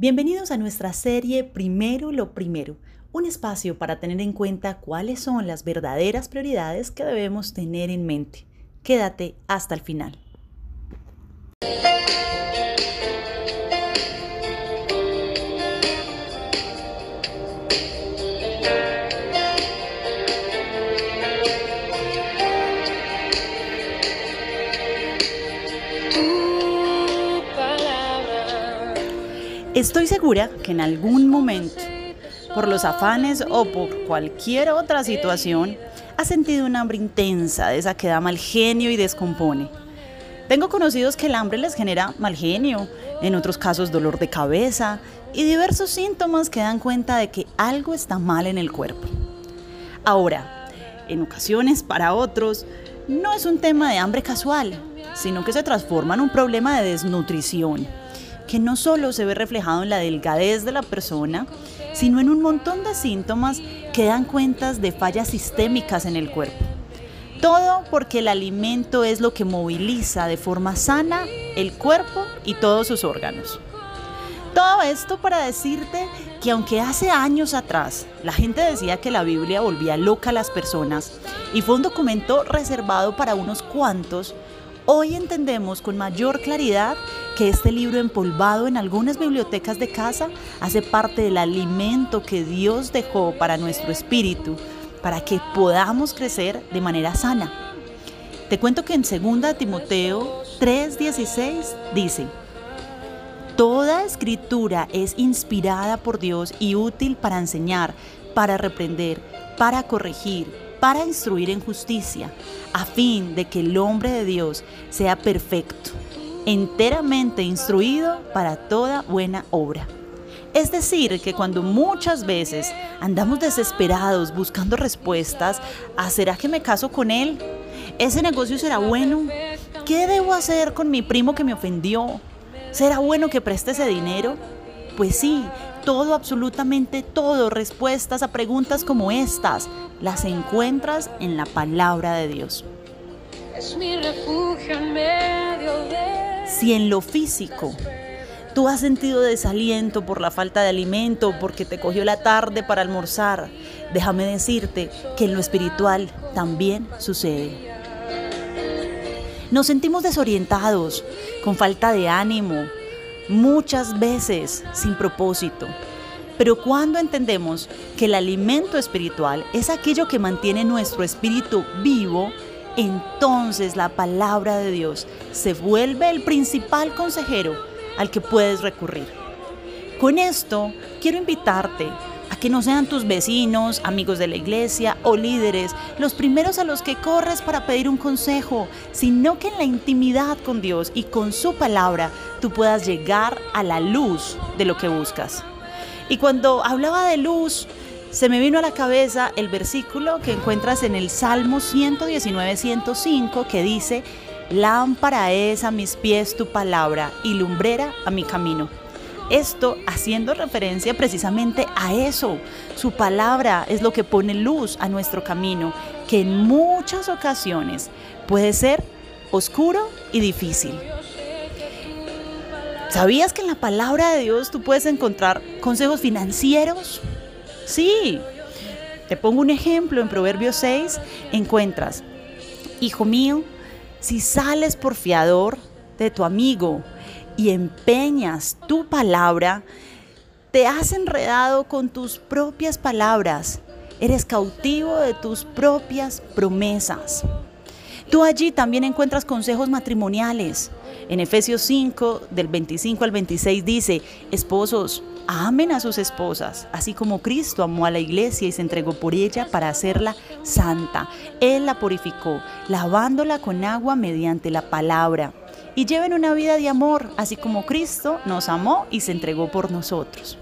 Bienvenidos a nuestra serie Primero lo Primero, un espacio para tener en cuenta cuáles son las verdaderas prioridades que debemos tener en mente. Quédate hasta el final. Estoy segura que en algún momento, por los afanes o por cualquier otra situación, has sentido un hambre intensa de esa que da mal genio y descompone. Tengo conocidos que el hambre les genera mal genio, en otros casos dolor de cabeza y diversos síntomas que dan cuenta de que algo está mal en el cuerpo. Ahora, en ocasiones para otros, no es un tema de hambre casual, sino que se transforma en un problema de desnutrición que no solo se ve reflejado en la delgadez de la persona, sino en un montón de síntomas que dan cuentas de fallas sistémicas en el cuerpo. Todo porque el alimento es lo que moviliza de forma sana el cuerpo y todos sus órganos. Todo esto para decirte que aunque hace años atrás la gente decía que la Biblia volvía loca a las personas y fue un documento reservado para unos cuantos, hoy entendemos con mayor claridad que este libro empolvado en algunas bibliotecas de casa hace parte del alimento que Dios dejó para nuestro espíritu, para que podamos crecer de manera sana. Te cuento que en 2 Timoteo 3:16 dice, Toda escritura es inspirada por Dios y útil para enseñar, para reprender, para corregir, para instruir en justicia, a fin de que el hombre de Dios sea perfecto enteramente instruido para toda buena obra. Es decir, que cuando muchas veces andamos desesperados buscando respuestas ¿será que me caso con él? ¿Ese negocio será bueno? ¿Qué debo hacer con mi primo que me ofendió? ¿Será bueno que preste ese dinero? Pues sí, todo, absolutamente todo, respuestas a preguntas como estas, las encuentras en la palabra de Dios. Es mi refugio en medio de si en lo físico tú has sentido desaliento por la falta de alimento, porque te cogió la tarde para almorzar, déjame decirte que en lo espiritual también sucede. Nos sentimos desorientados, con falta de ánimo, muchas veces sin propósito. Pero cuando entendemos que el alimento espiritual es aquello que mantiene nuestro espíritu vivo, entonces la palabra de Dios se vuelve el principal consejero al que puedes recurrir. Con esto quiero invitarte a que no sean tus vecinos, amigos de la iglesia o líderes los primeros a los que corres para pedir un consejo, sino que en la intimidad con Dios y con su palabra tú puedas llegar a la luz de lo que buscas. Y cuando hablaba de luz, se me vino a la cabeza el versículo que encuentras en el Salmo 119, 105, que dice, Lámpara es a mis pies tu palabra y lumbrera a mi camino. Esto haciendo referencia precisamente a eso. Su palabra es lo que pone luz a nuestro camino, que en muchas ocasiones puede ser oscuro y difícil. ¿Sabías que en la palabra de Dios tú puedes encontrar consejos financieros? Sí, te pongo un ejemplo, en Proverbios 6 encuentras, Hijo mío, si sales por fiador de tu amigo y empeñas tu palabra, te has enredado con tus propias palabras, eres cautivo de tus propias promesas. Tú allí también encuentras consejos matrimoniales. En Efesios 5, del 25 al 26 dice, esposos, amen a sus esposas, así como Cristo amó a la iglesia y se entregó por ella para hacerla santa. Él la purificó, lavándola con agua mediante la palabra. Y lleven una vida de amor, así como Cristo nos amó y se entregó por nosotros.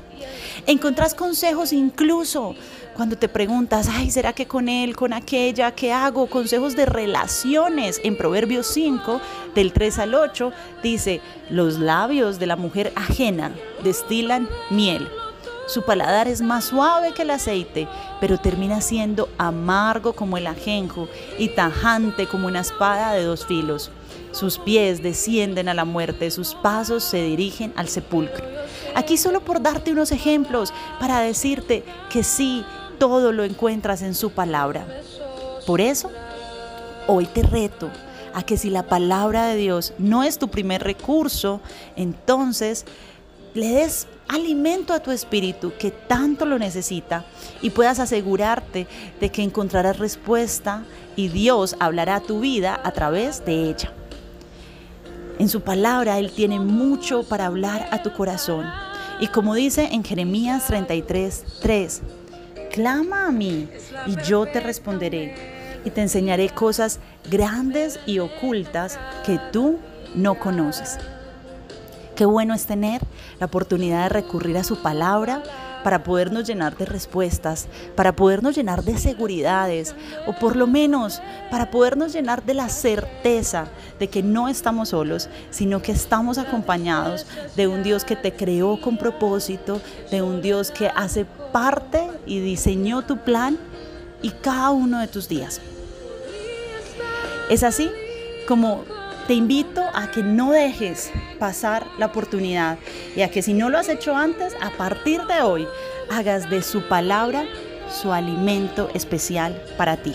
Encontrás consejos incluso cuando te preguntas, ay, ¿será que con él, con aquella, qué hago? Consejos de relaciones. En Proverbios 5, del 3 al 8, dice, los labios de la mujer ajena destilan miel. Su paladar es más suave que el aceite, pero termina siendo amargo como el ajenjo y tajante como una espada de dos filos. Sus pies descienden a la muerte, sus pasos se dirigen al sepulcro. Aquí solo por darte unos ejemplos para decirte que sí, todo lo encuentras en su palabra. Por eso, hoy te reto a que si la palabra de Dios no es tu primer recurso, entonces le des alimento a tu espíritu que tanto lo necesita y puedas asegurarte de que encontrarás respuesta y Dios hablará a tu vida a través de ella. En su palabra Él tiene mucho para hablar a tu corazón. Y como dice en Jeremías 33, 3, clama a mí y yo te responderé y te enseñaré cosas grandes y ocultas que tú no conoces. Qué bueno es tener la oportunidad de recurrir a su palabra para podernos llenar de respuestas, para podernos llenar de seguridades o por lo menos para podernos llenar de la certeza de que no estamos solos, sino que estamos acompañados de un Dios que te creó con propósito, de un Dios que hace parte y diseñó tu plan y cada uno de tus días. Es así como te invito a que no dejes pasar la oportunidad y a que si no lo has hecho antes, a partir de hoy, hagas de su palabra su alimento especial para ti.